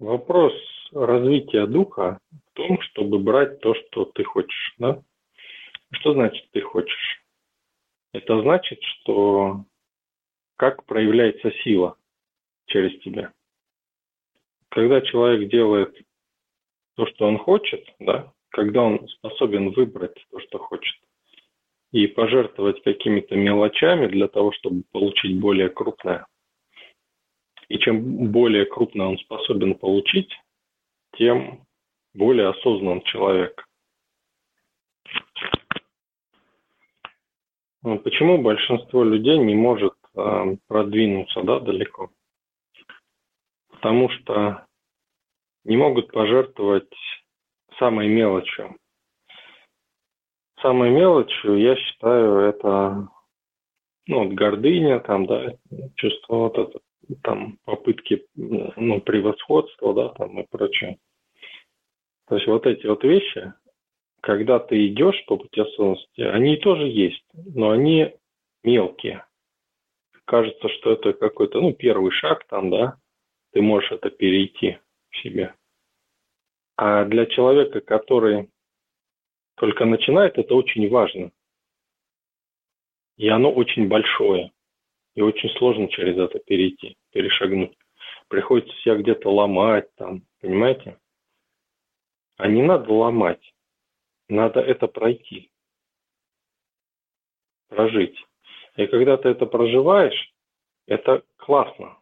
вопрос развития духа в том, чтобы брать то, что ты хочешь, да? Что значит ты хочешь? Это значит, что как проявляется сила через тебя. Когда человек делает то, что он хочет, да, когда он способен выбрать то, что хочет, и пожертвовать какими-то мелочами для того, чтобы получить более крупное. И чем более крупно он способен получить, тем более осознан человек. Ну, почему большинство людей не может э, продвинуться да, далеко? Потому что не могут пожертвовать самой мелочью. Самой мелочью, я считаю, это ну, вот гордыня, там, да, чувство вот это, там, попытки, ну, превосходства, да, там и прочее. То есть вот эти вот вещи, когда ты идешь по пути осознанности, они тоже есть, но они мелкие. Кажется, что это какой-то, ну, первый шаг там, да, ты можешь это перейти в себе. А для человека, который только начинает, это очень важно. И оно очень большое. И очень сложно через это перейти, перешагнуть. Приходится себя где-то ломать там, понимаете? А не надо ломать. Надо это пройти, прожить. И когда ты это проживаешь, это классно.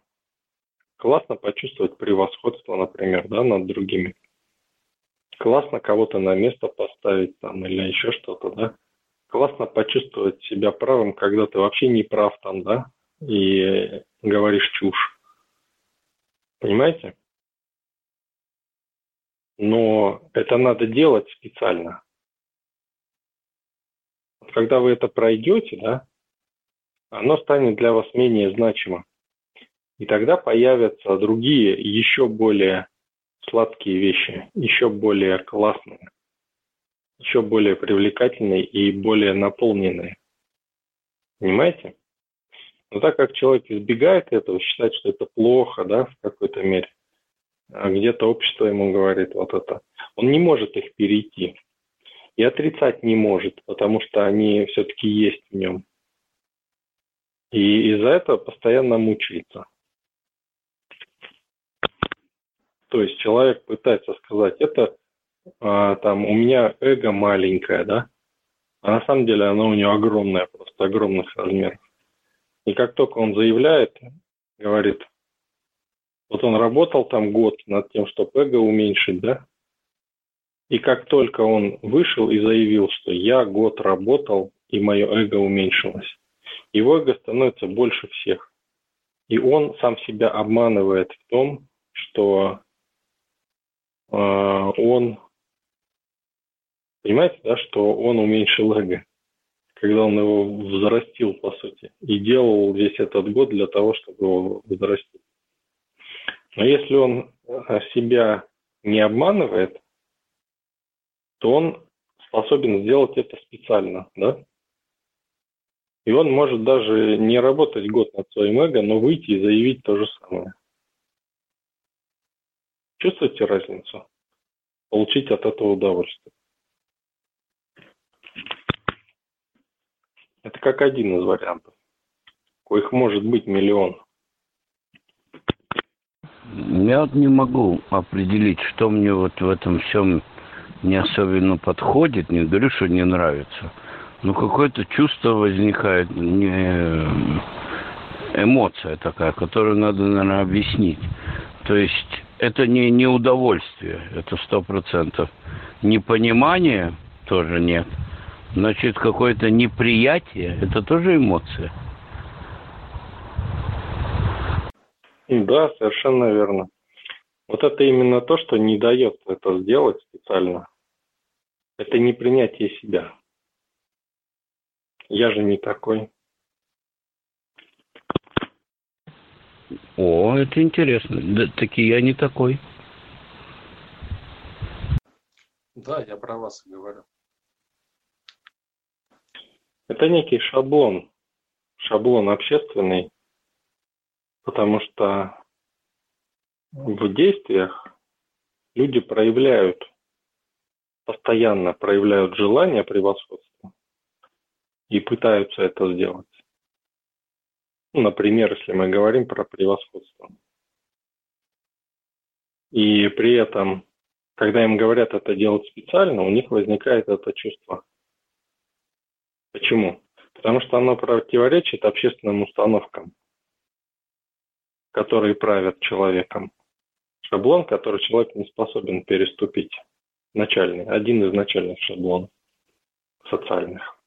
Классно почувствовать превосходство, например, да, над другими. Классно кого-то на место поставить там или еще что-то, да. Классно почувствовать себя правым, когда ты вообще не прав там, да, и говоришь чушь. Понимаете? Но это надо делать специально когда вы это пройдете, да, оно станет для вас менее значимо. И тогда появятся другие, еще более сладкие вещи, еще более классные, еще более привлекательные и более наполненные. Понимаете? Но так как человек избегает этого, считает, что это плохо, да, в какой-то мере, а где-то общество ему говорит вот это, он не может их перейти и отрицать не может, потому что они все-таки есть в нем. И из-за этого постоянно мучается. То есть человек пытается сказать, это а, там у меня эго маленькое, да, а на самом деле оно у него огромное, просто огромных размеров. И как только он заявляет, говорит, вот он работал там год над тем, чтобы эго уменьшить, да, и как только он вышел и заявил, что я год работал, и мое эго уменьшилось, его эго становится больше всех. И он сам себя обманывает в том, что э, он, понимаете, да, что он уменьшил эго, когда он его взрастил, по сути, и делал весь этот год для того, чтобы его взрастить. Но если он э, себя не обманывает, то он способен сделать это специально, да? И он может даже не работать год над своим эго, но выйти и заявить то же самое. Чувствуете разницу? Получить от этого удовольствие. Это как один из вариантов. Коих может быть миллион. Я вот не могу определить, что мне вот в этом всем не особенно подходит, не говорю, что не нравится, но какое-то чувство возникает, не, эмоция такая, которую надо, наверное, объяснить. То есть это не, не удовольствие, это сто процентов. Непонимание тоже нет. Значит, какое-то неприятие, это тоже эмоция. Да, совершенно верно. Вот это именно то, что не дает это сделать специально. Это не принятие себя. Я же не такой. О, это интересно. Да, таки я не такой. Да, я про вас говорю. Это некий шаблон. Шаблон общественный. Потому что в действиях люди проявляют, постоянно проявляют желание превосходства и пытаются это сделать. Ну, например, если мы говорим про превосходство. И при этом, когда им говорят это делать специально, у них возникает это чувство. Почему? Потому что оно противоречит общественным установкам, которые правят человеком. Шаблон, который человек не способен переступить. Начальный, один из начальных шаблонов социальных.